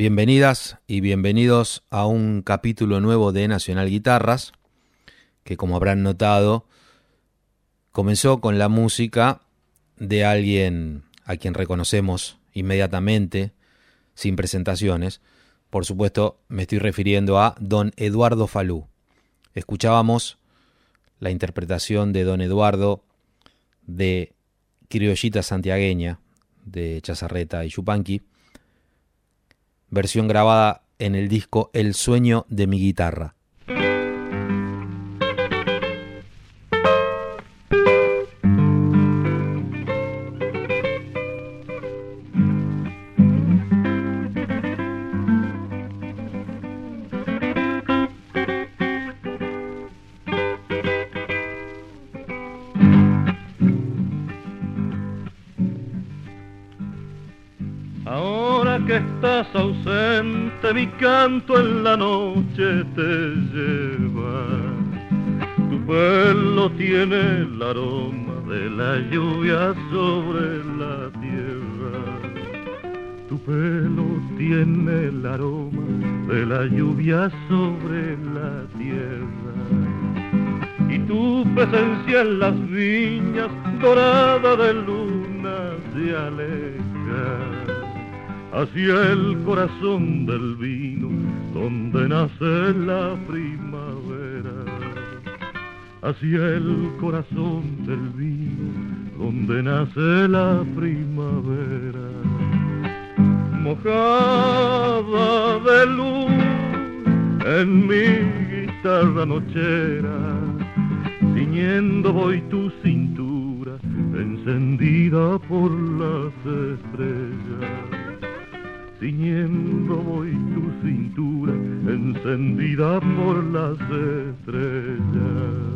Bienvenidas y bienvenidos a un capítulo nuevo de Nacional Guitarras, que como habrán notado, comenzó con la música de alguien a quien reconocemos inmediatamente, sin presentaciones. Por supuesto, me estoy refiriendo a don Eduardo Falú. Escuchábamos la interpretación de don Eduardo de Criollita Santiagueña, de Chazarreta y Chupanqui, versión grabada en el disco El sueño de mi guitarra. Mi canto en la noche te lleva. Tu pelo tiene el aroma de la lluvia sobre la tierra. Tu pelo tiene el aroma de la lluvia sobre la tierra. Y tu presencia en las viñas dorada de luna se aleja hacia el corazón del vino donde nace la primavera, hacia el corazón del vino donde nace la primavera. Mojada de luz en mi guitarra nochera, ciñendo voy tu cintura, encendida por las estrellas. Ciñendo voy tu cintura, encendida por las estrellas.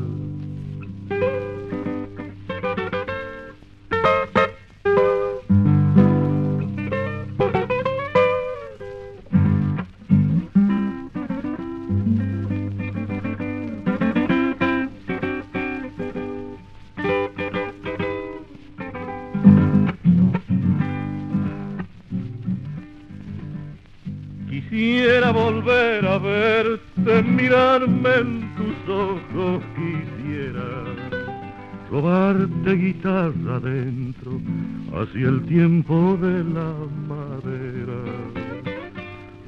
Hacia el tiempo de la madera.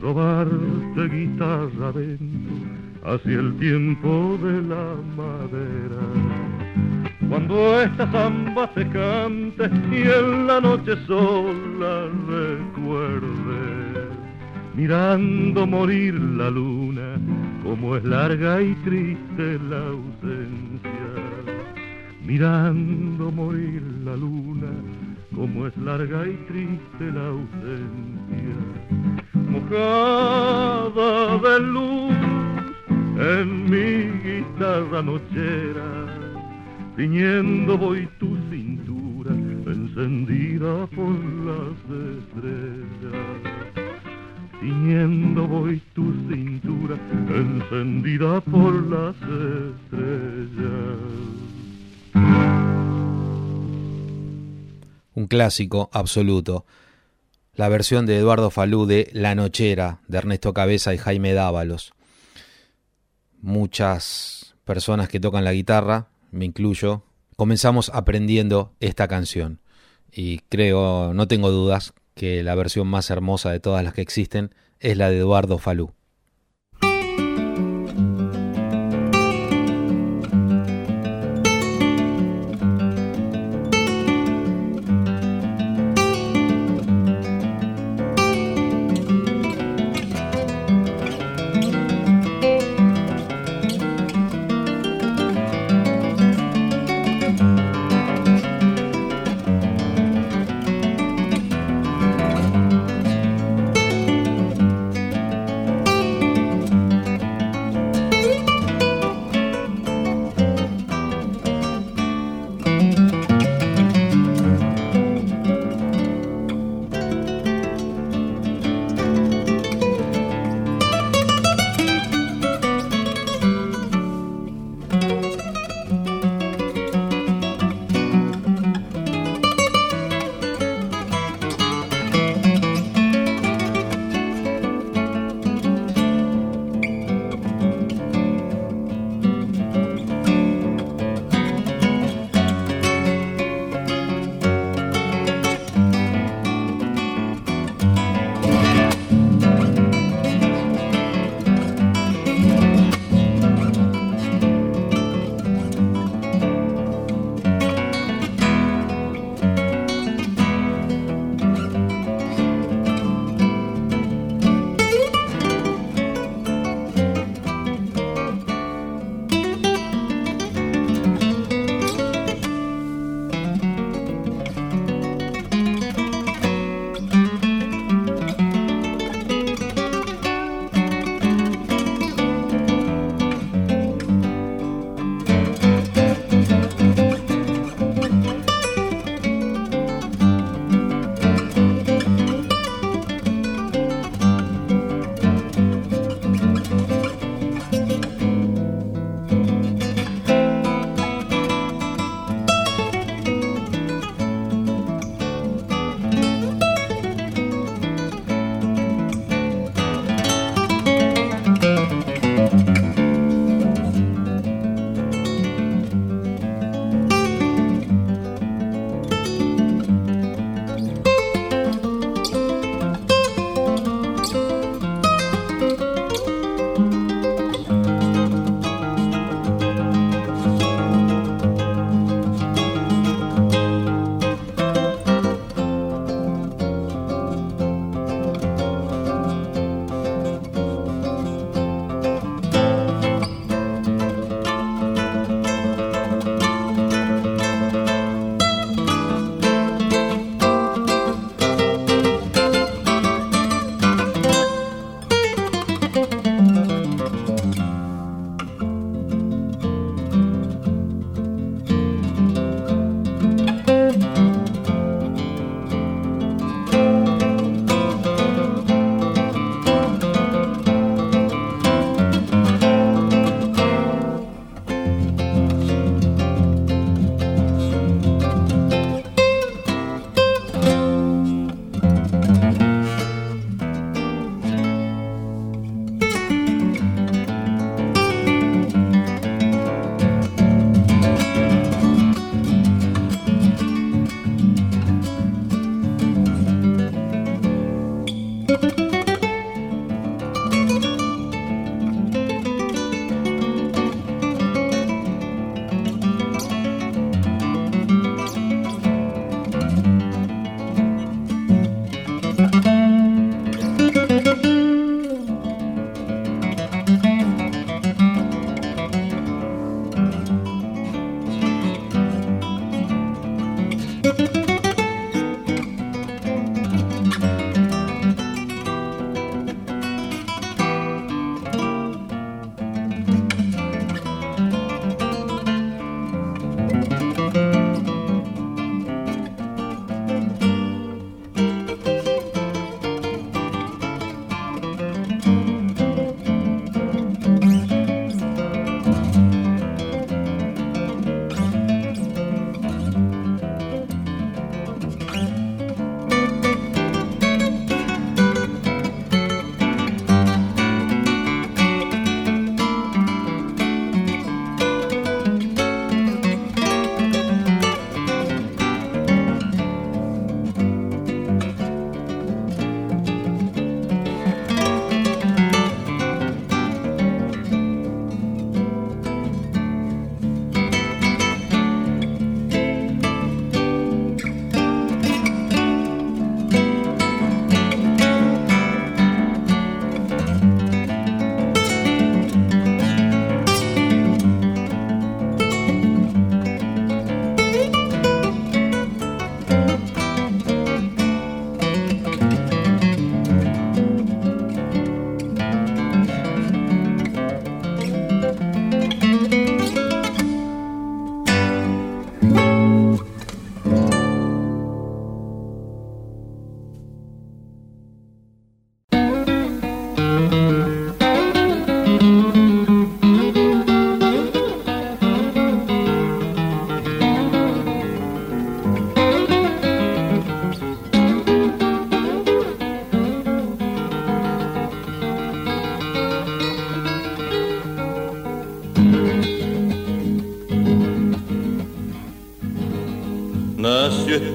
Robarte guitarra adentro, hacia el tiempo de la madera. Cuando esta zamba se cante y en la noche sola recuerde mirando morir la luna, como es larga y triste la ausencia. Mirando morir la luna, como es larga y triste la ausencia. Mojada de luz en mi guitarra nochera, ciñendo voy tu cintura, encendida por las estrellas ciñendo voy tu cintura, encendida por las estrellas. Un clásico absoluto. La versión de Eduardo Falú de La Nochera, de Ernesto Cabeza y Jaime Dávalos. Muchas personas que tocan la guitarra, me incluyo, comenzamos aprendiendo esta canción. Y creo, no tengo dudas, que la versión más hermosa de todas las que existen es la de Eduardo Falú.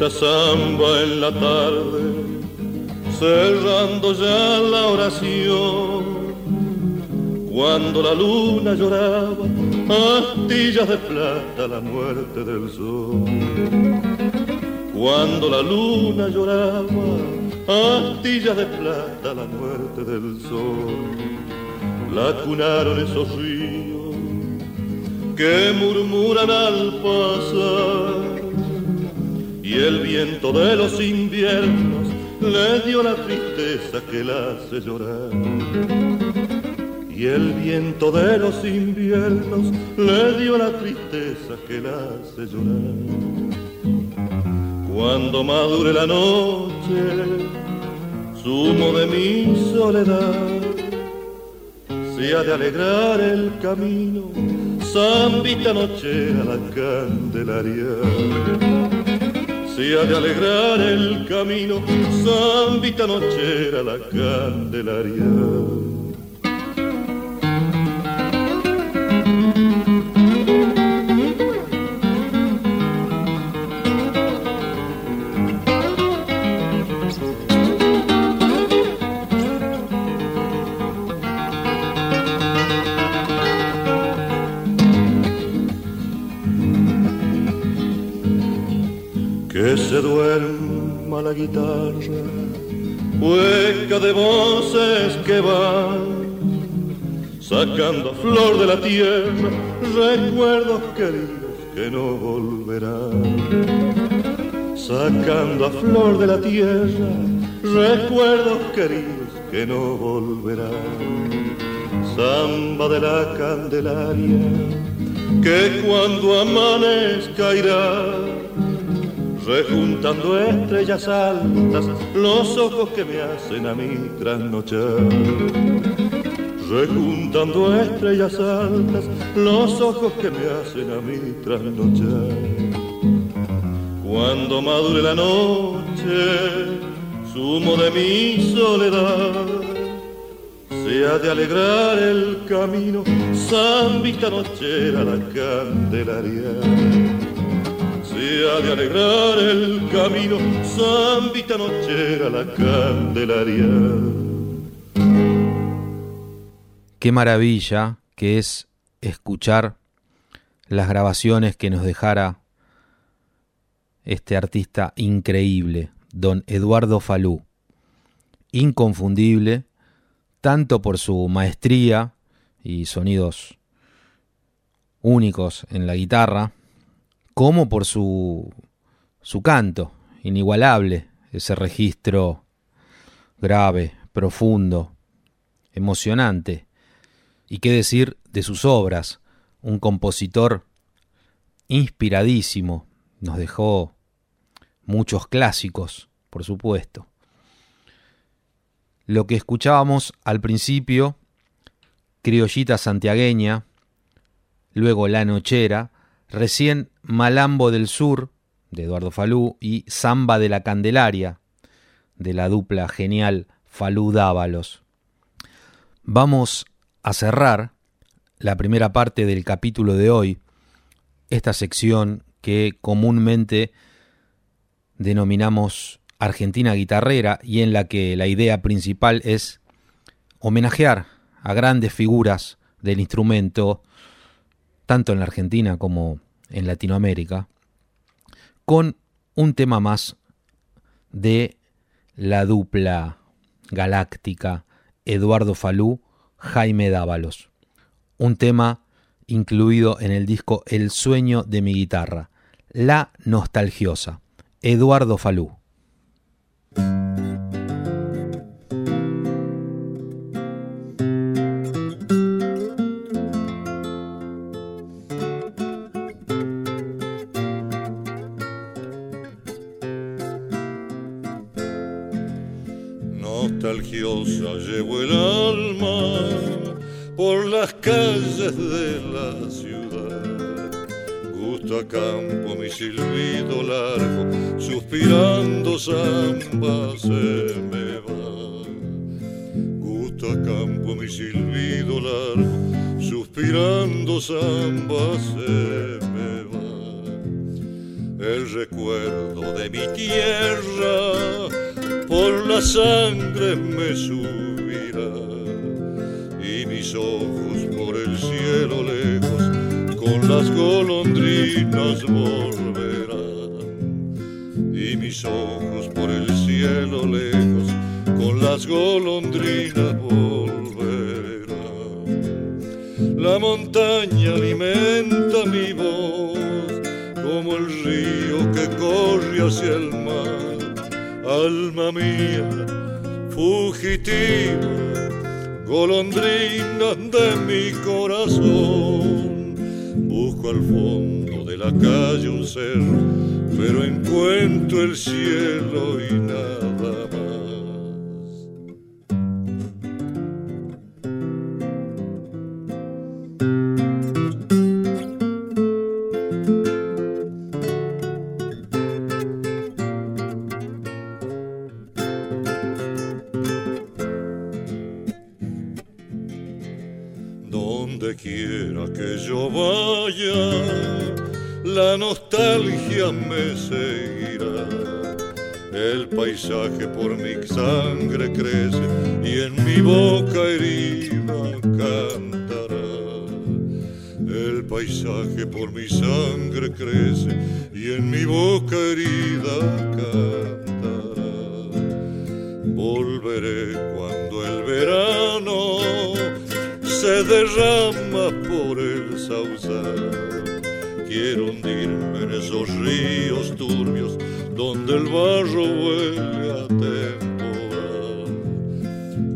Esta samba en la tarde, cerrando ya la oración. Cuando la luna lloraba, astillas de plata la muerte del sol. Cuando la luna lloraba, astillas de plata la muerte del sol. La cunaron esos ríos que murmuran al pasar y el viento de los inviernos le dio la tristeza que la hace llorar. Y el viento de los inviernos le dio la tristeza que la hace llorar. Cuando madure la noche, sumo de mi soledad, se ha de alegrar el camino, zambita noche a la candelaria se ha de alegrar el camino, zambita nochera la candelaria. Guitarra, hueca de voces que van sacando a flor de la tierra recuerdos queridos que no volverán. Sacando a flor de la tierra recuerdos queridos que no volverán. Samba de la Candelaria, que cuando amanezca irá rejuntando estrellas altas los ojos que me hacen a mí trasnochar. Rejuntando estrellas altas los ojos que me hacen a mí trasnochar. Cuando madure la noche, sumo de mi soledad, se ha de alegrar el camino, zambita nochera la candelaria de alegrar el camino, zambita nochera la candelaria. Qué maravilla que es escuchar las grabaciones que nos dejara este artista increíble, don Eduardo Falú. Inconfundible, tanto por su maestría y sonidos únicos en la guitarra, como por su, su canto, inigualable, ese registro grave, profundo, emocionante. Y qué decir de sus obras, un compositor inspiradísimo, nos dejó muchos clásicos, por supuesto. Lo que escuchábamos al principio, Criollita Santiagueña, luego La Nochera, recién Malambo del Sur, de Eduardo Falú, y Samba de la Candelaria, de la dupla genial Falú Dávalos. Vamos a cerrar la primera parte del capítulo de hoy, esta sección que comúnmente denominamos Argentina Guitarrera y en la que la idea principal es homenajear a grandes figuras del instrumento tanto en la Argentina como en Latinoamérica, con un tema más de la dupla galáctica Eduardo Falú, Jaime Dávalos. Un tema incluido en el disco El sueño de mi guitarra, La nostalgiosa, Eduardo Falú. Llevo el alma por las calles de la ciudad. Gusto a campo mi silbido largo, suspirando samba se me va. Gusto a campo mi silbido largo, suspirando samba se me va. el recuerdo de mi tierra sangre me subirá y mis ojos por el cielo me seguirá. El paisaje por mi sangre crece y en mi boca herida cantará. El paisaje por mi sangre crece y en mi boca herida cantará. Volveré cuando el verano se derrama por el sausal quiero hundirme en esos ríos turbios donde el barro huele a temporal.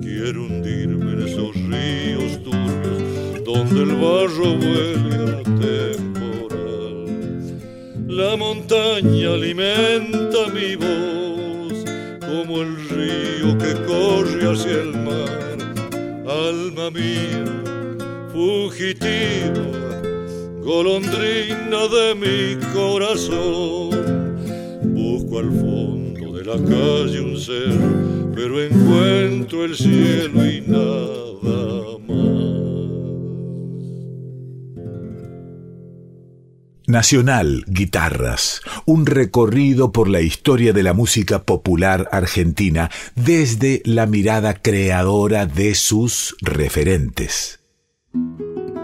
Quiero hundirme en esos ríos turbios donde el barro huele a temporal. La montaña alimenta mi voz como el río que corre hacia el mar. Alma mía, fugitiva golondrina de mi corazón. Busco al fondo de la calle un ser, pero encuentro el cielo y nada más. Nacional Guitarras, un recorrido por la historia de la música popular argentina desde la mirada creadora de sus referentes. Música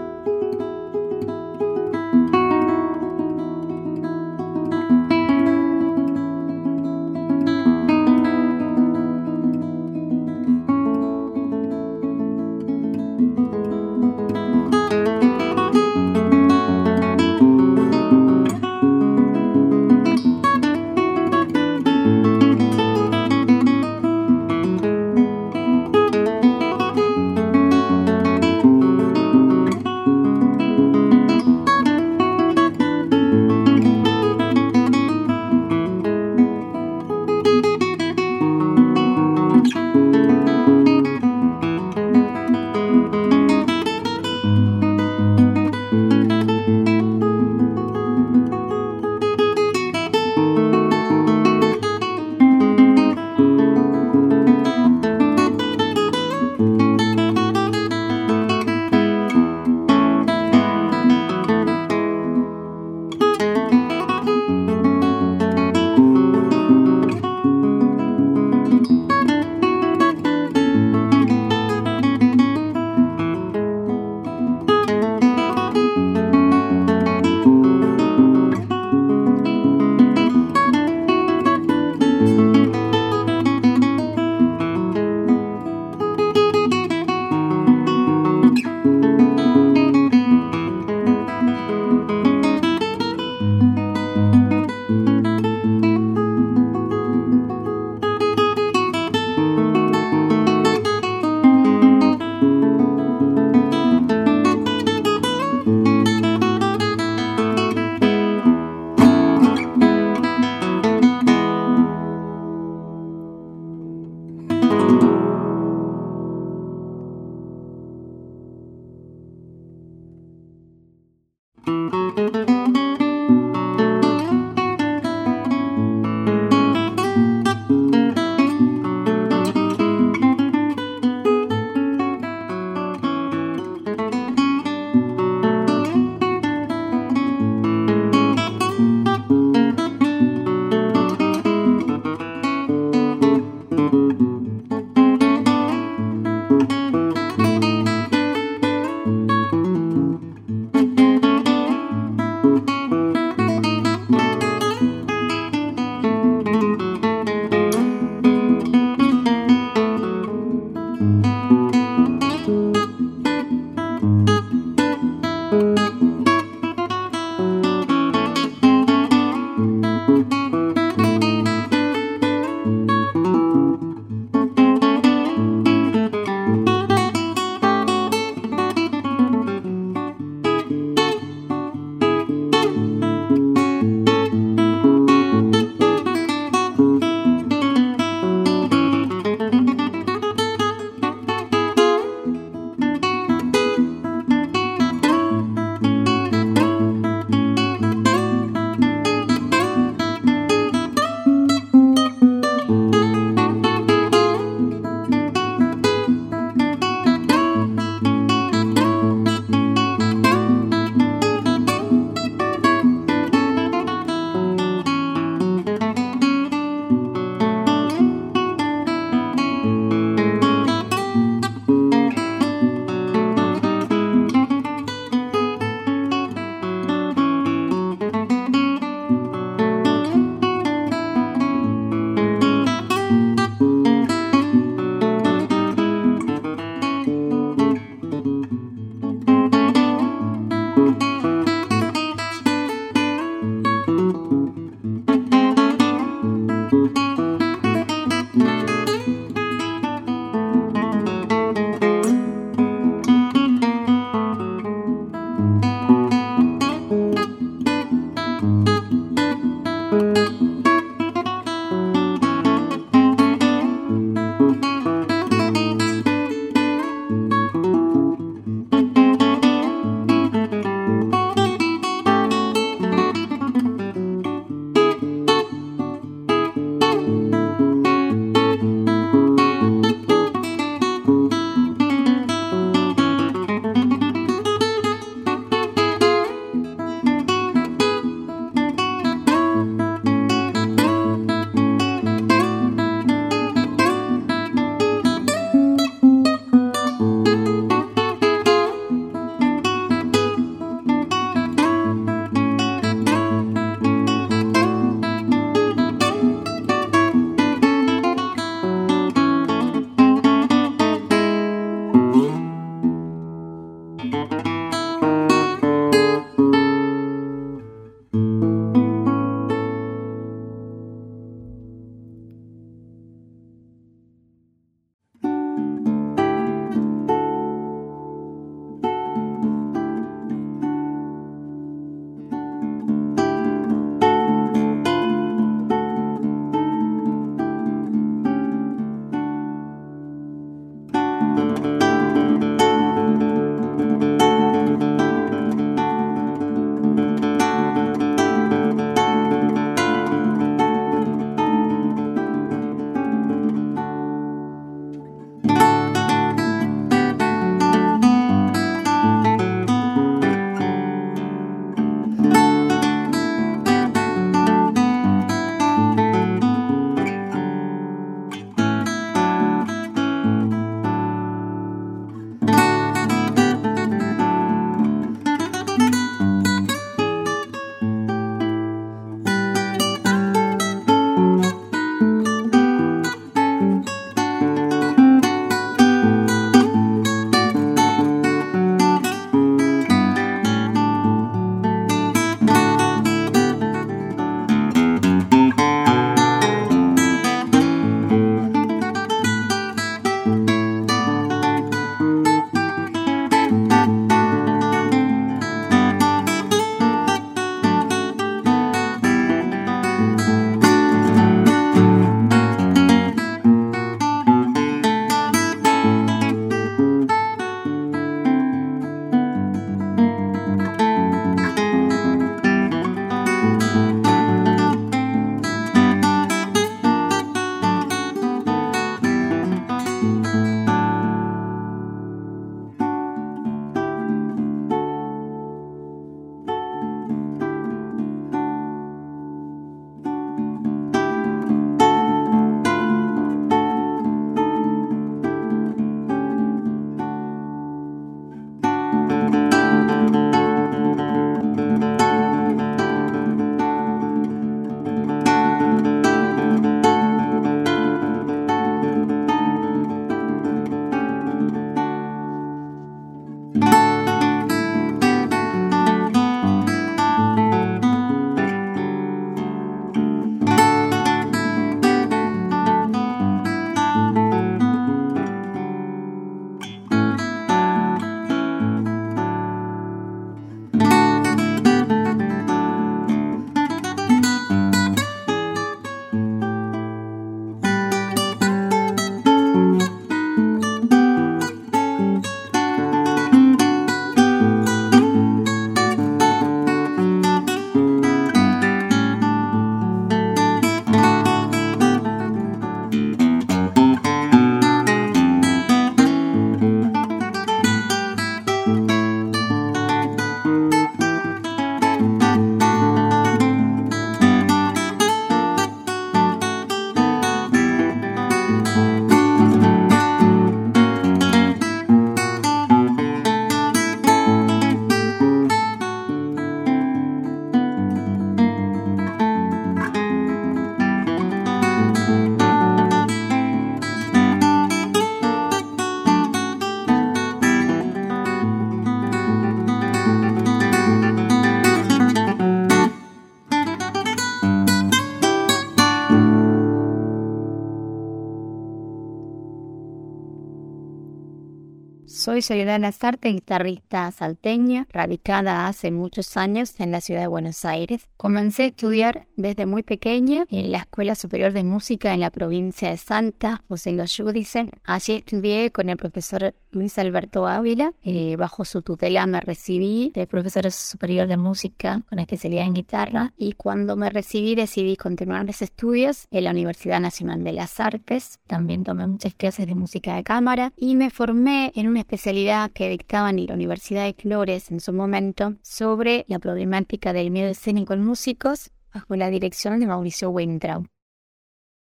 Soy Soledad Lazarte, guitarrista salteña, radicada hace muchos años en la ciudad de Buenos Aires. Comencé a estudiar desde muy pequeña en la Escuela Superior de Música en la provincia de Santa, José Los Judice. Allí estudié con el profesor Luis Alberto Ávila. Eh, bajo su tutela me recibí de profesor superior de música con especialidad en guitarra y cuando me recibí decidí continuar mis estudios en la Universidad Nacional de las Artes. También tomé muchas clases de música de cámara y me formé en una especialidad que dictaban en la Universidad de Flores en su momento sobre la problemática del miedo escénico en músicos bajo la dirección de Mauricio Weintraub.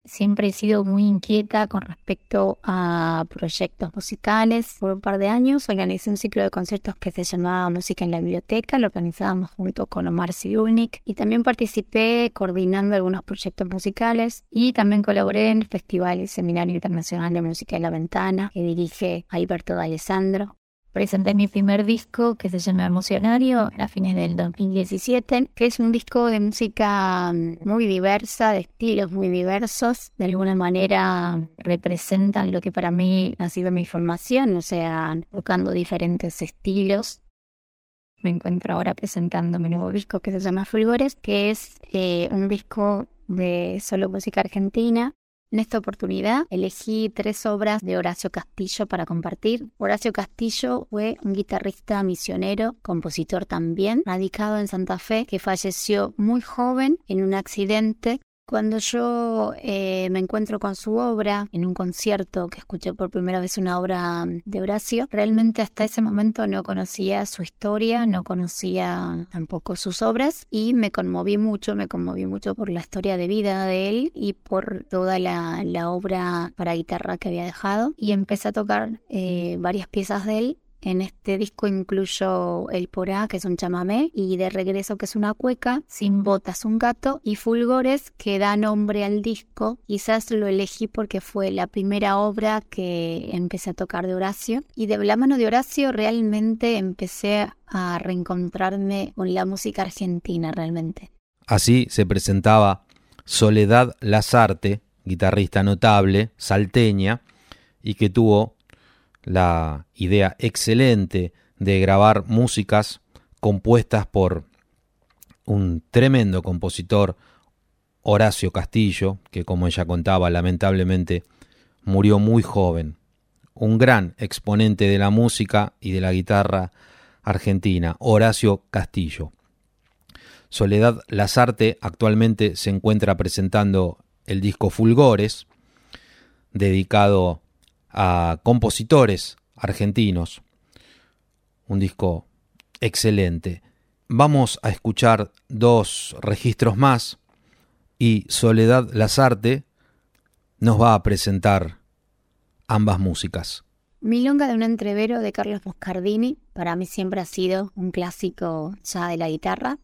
Siempre he sido muy inquieta con respecto a proyectos musicales. Por un par de años organizé un ciclo de conciertos que se llamaba Música en la Biblioteca. Lo organizábamos junto con Omar Siunik. Y también participé coordinando algunos proyectos musicales. Y también colaboré en el Festival y Seminario Internacional de Música en la Ventana, que dirige Alberto D'Alessandro presenté mi primer disco que se llama Emocionario a fines del 2017, que es un disco de música mm, muy diversa, de estilos muy diversos. De alguna manera representan lo que para mí ha sido mi formación, o sea, tocando diferentes estilos. Me encuentro ahora presentando mi nuevo disco que se llama Fulgores, que es eh, un disco de solo música argentina en esta oportunidad elegí tres obras de Horacio Castillo para compartir. Horacio Castillo fue un guitarrista misionero, compositor también, radicado en Santa Fe, que falleció muy joven en un accidente cuando yo eh, me encuentro con su obra en un concierto que escuché por primera vez una obra de Horacio, realmente hasta ese momento no conocía su historia, no conocía tampoco sus obras y me conmoví mucho, me conmoví mucho por la historia de vida de él y por toda la, obra para guitarra que había dejado. Y empecé a tocar eh, varias piezas de él en este disco incluyo El Porá, que es un chamamé, y De Regreso, que es una cueca, Sin Botas, un gato, y Fulgores, que da nombre al disco. Quizás lo elegí porque fue la primera obra que empecé a tocar de Horacio. Y de la mano de Horacio realmente empecé a reencontrarme con la música argentina realmente. Así se presentaba Soledad Lazarte, guitarrista notable, salteña, y que tuvo la idea excelente de grabar músicas compuestas por un tremendo compositor, Horacio Castillo, que como ella contaba, lamentablemente murió muy joven, un gran exponente de la música y de la guitarra argentina, Horacio Castillo. Soledad Lazarte actualmente se encuentra presentando el disco Fulgores, dedicado a compositores argentinos. Un disco excelente. Vamos a escuchar dos registros más y Soledad Lazarte nos va a presentar ambas músicas. Milonga de un entrevero de Carlos Moscardini para mí siempre ha sido un clásico ya de la guitarra.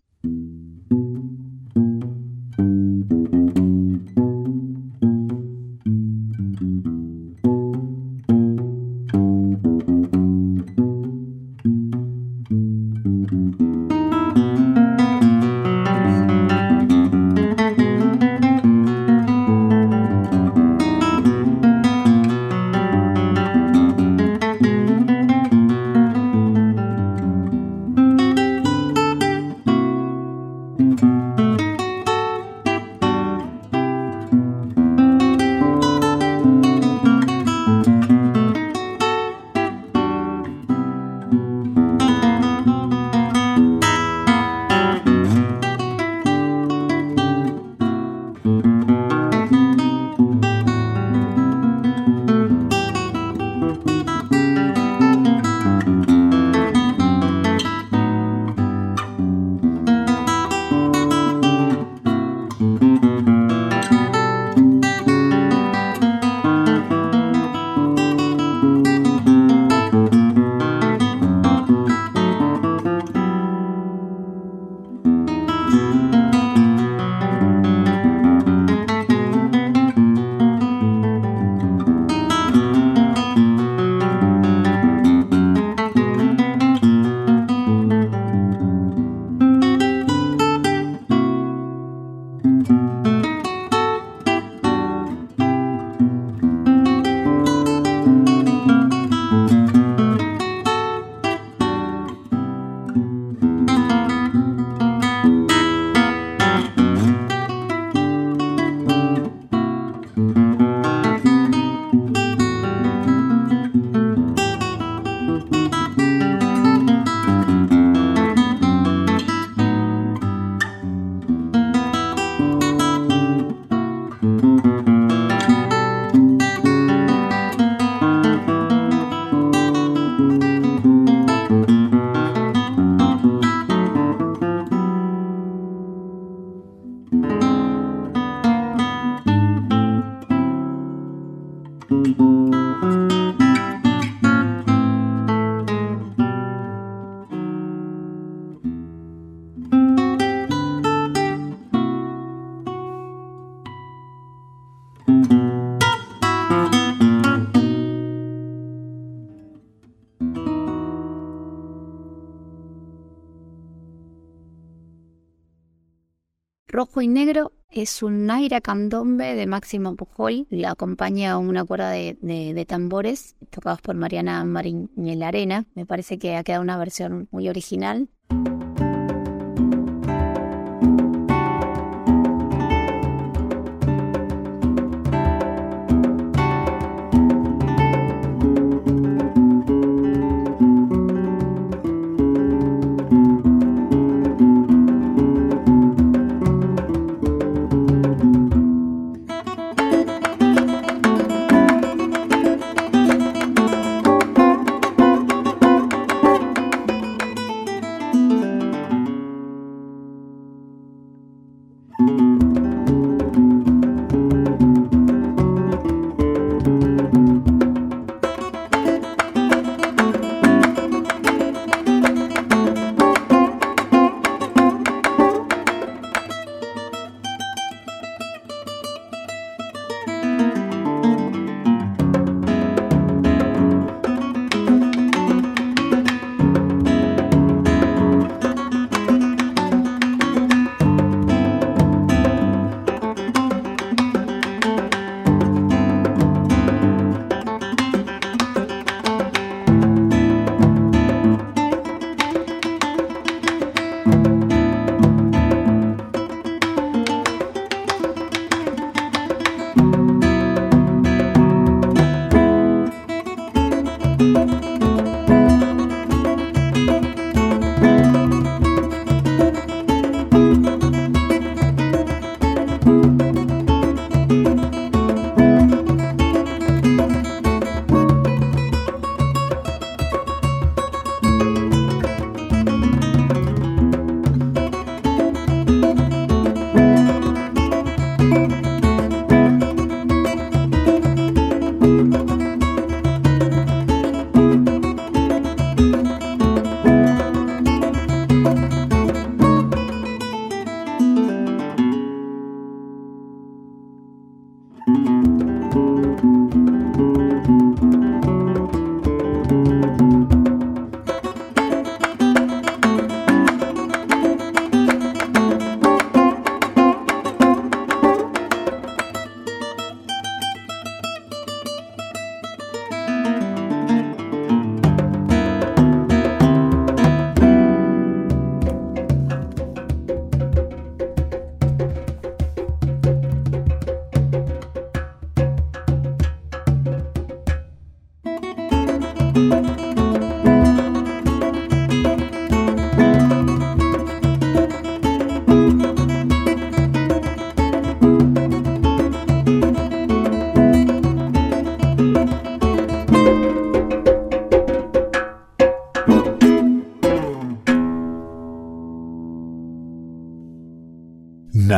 Y Negro es un Naira candombe de Máximo Pujol. Le acompaña una cuerda de, tambores tocados por Mariana Marín Arena. Me parece que ha quedado una versión muy original.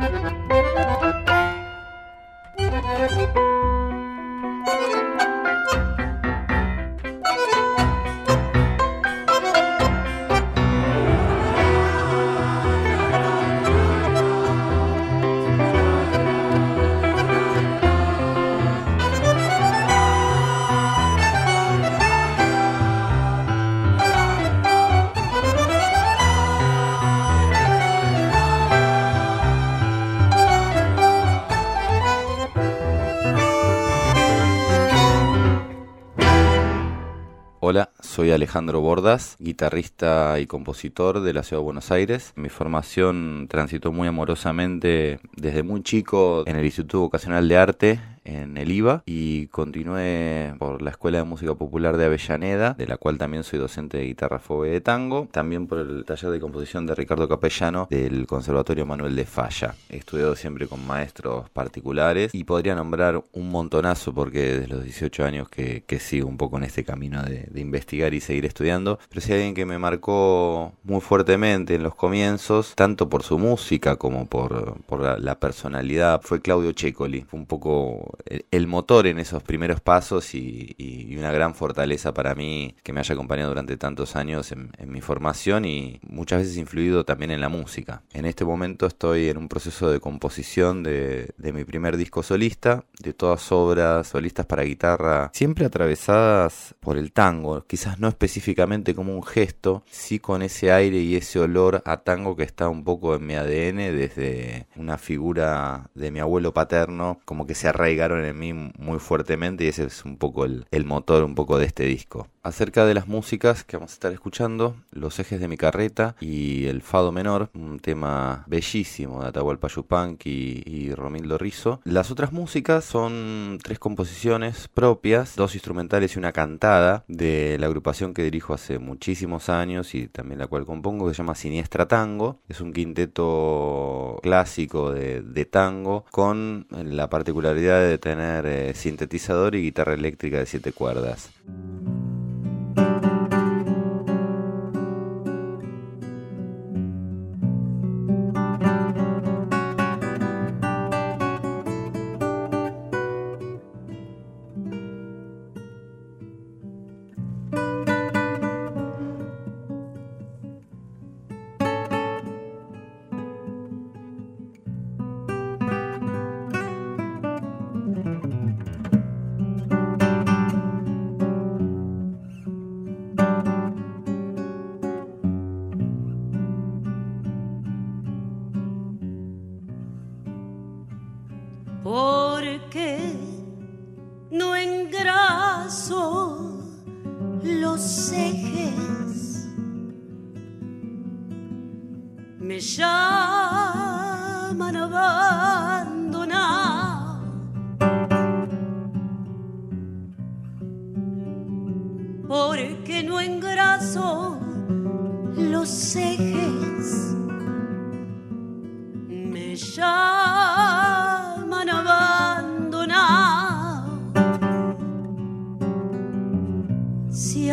thank you Alejandro Bordas, guitarrista y compositor de la Ciudad de Buenos Aires. Mi formación transitó muy amorosamente desde muy chico en el Instituto Vocacional de Arte en el IVA y continué por la Escuela de Música Popular de Avellaneda, de la cual también soy docente de guitarra fobe de tango, también por el taller de composición de Ricardo Capellano del Conservatorio Manuel de Falla. He estudiado siempre con maestros particulares y podría nombrar un montonazo porque desde los 18 años que, sigo un poco en este camino de, investigar y seguir estudiando, pero si alguien que me marcó muy fuertemente en los comienzos, tanto por su música como por, la, personalidad, fue Claudio Checoli. Fue un poco el, motor en esos primeros pasos y, una gran fortaleza para mí que me haya acompañado durante tantos años en, mi formación y muchas veces influido también en la música. En este momento estoy en un proceso de composición de, de mi primer disco solista, de todas obras solistas para guitarra, siempre atravesadas por el tango, quizás no específicamente como un gesto, sí con ese aire y ese olor a tango que está un poco en mi ADN desde una figura de mi abuelo paterno, como que se en mí muy fuertemente y ese es un poco el, el motor un poco de este disco. Acerca de las músicas que vamos a estar escuchando, Los ejes de mi carreta y El Fado Menor, un tema bellísimo de Atahualpa Yupanqui y Romildo Rizzo. Las otras músicas son tres composiciones propias, dos instrumentales y una cantada de la agrupación que dirijo hace muchísimos años y también la cual compongo, que se llama Siniestra Tango. Es un quinteto clásico de, tango con la particularidad de tener eh, sintetizador y guitarra eléctrica de siete cuerdas.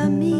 mim.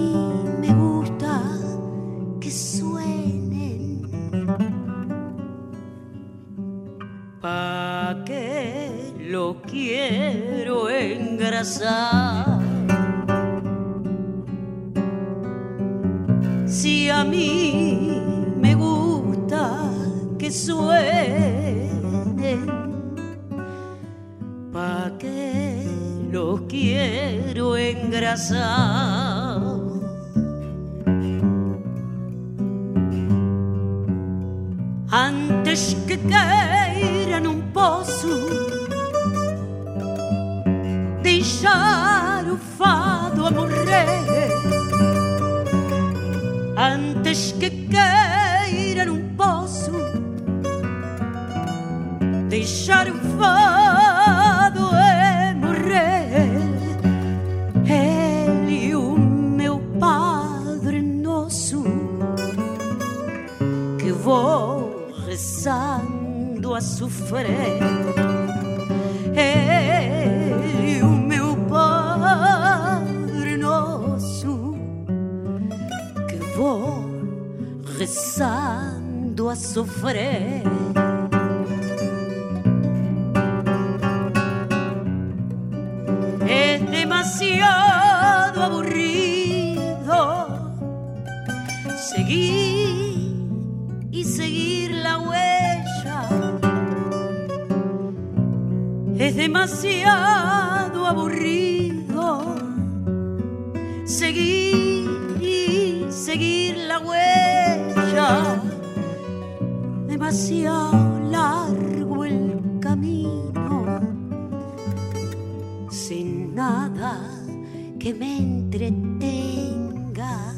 Que me entretenga.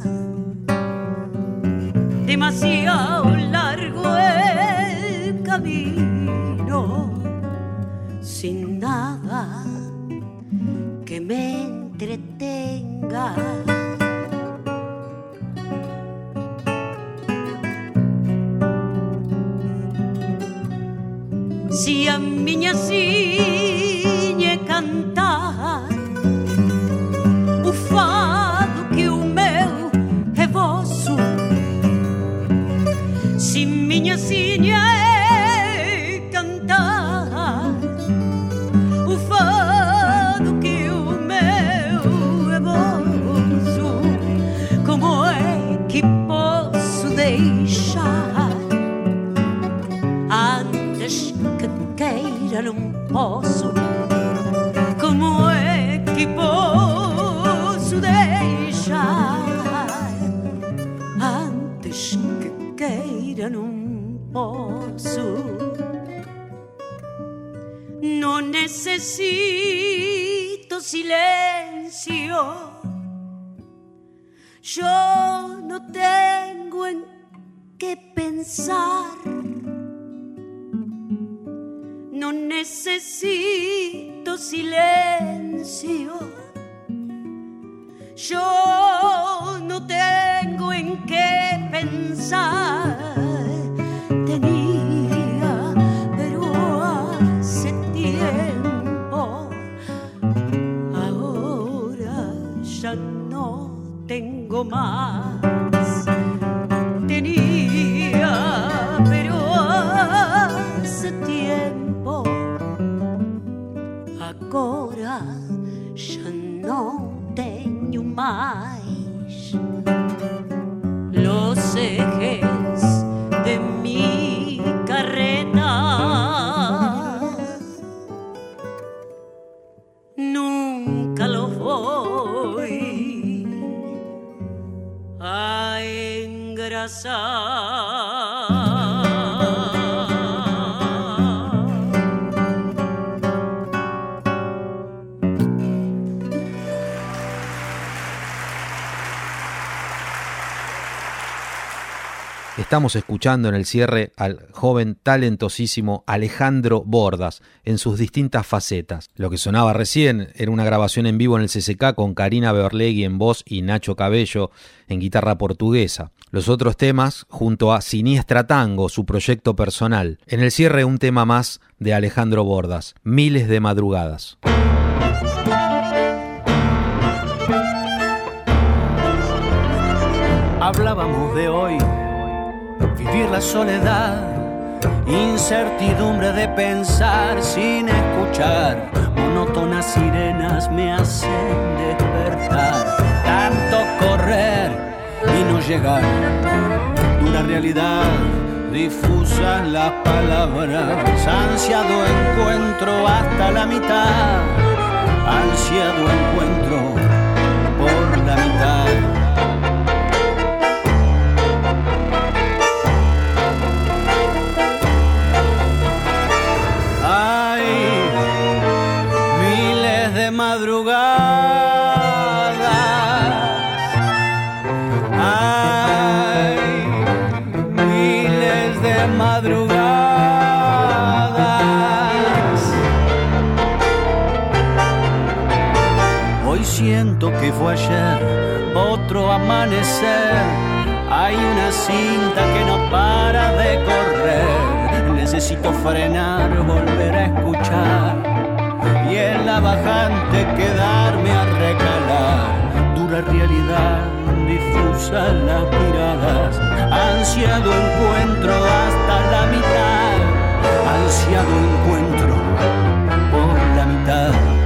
Demasiado largo el camino, sin nada que me entretenga. A no necesito silencio. Yo no tengo en qué pensar. Tenía, pero hace tiempo. Ahora ya no tengo más. Los ejes de mi carreta. Nunca los voy a engrasar. Estamos escuchando en el cierre al joven talentosísimo Alejandro Bordas en sus distintas facetas. Lo que sonaba recién era una grabación en vivo en el CCK con Karina Beorlegui en voz y Nacho Cabello en guitarra portuguesa. Los otros temas junto a Siniestra Tango, su proyecto personal. En el cierre un tema más de Alejandro Bordas, Miles de Madrugadas. Hablábamos de hoy, vivir la soledad, incertidumbre de pensar sin escuchar, monótonas sirenas me hacen despertar, tanto correr y no llegar, una realidad difusa las palabras, ansiado encuentro hasta la mitad, ansiado encuentro ayer otro amanecer. Hay una cinta que no para de correr. Necesito frenar, volver a escuchar. Y en la bajante quedarme a recalar. Dura realidad, difusa las miradas. Ansiado encuentro hasta la mitad. Ansiado encuentro por la mitad.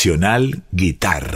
Nacional Guitarra.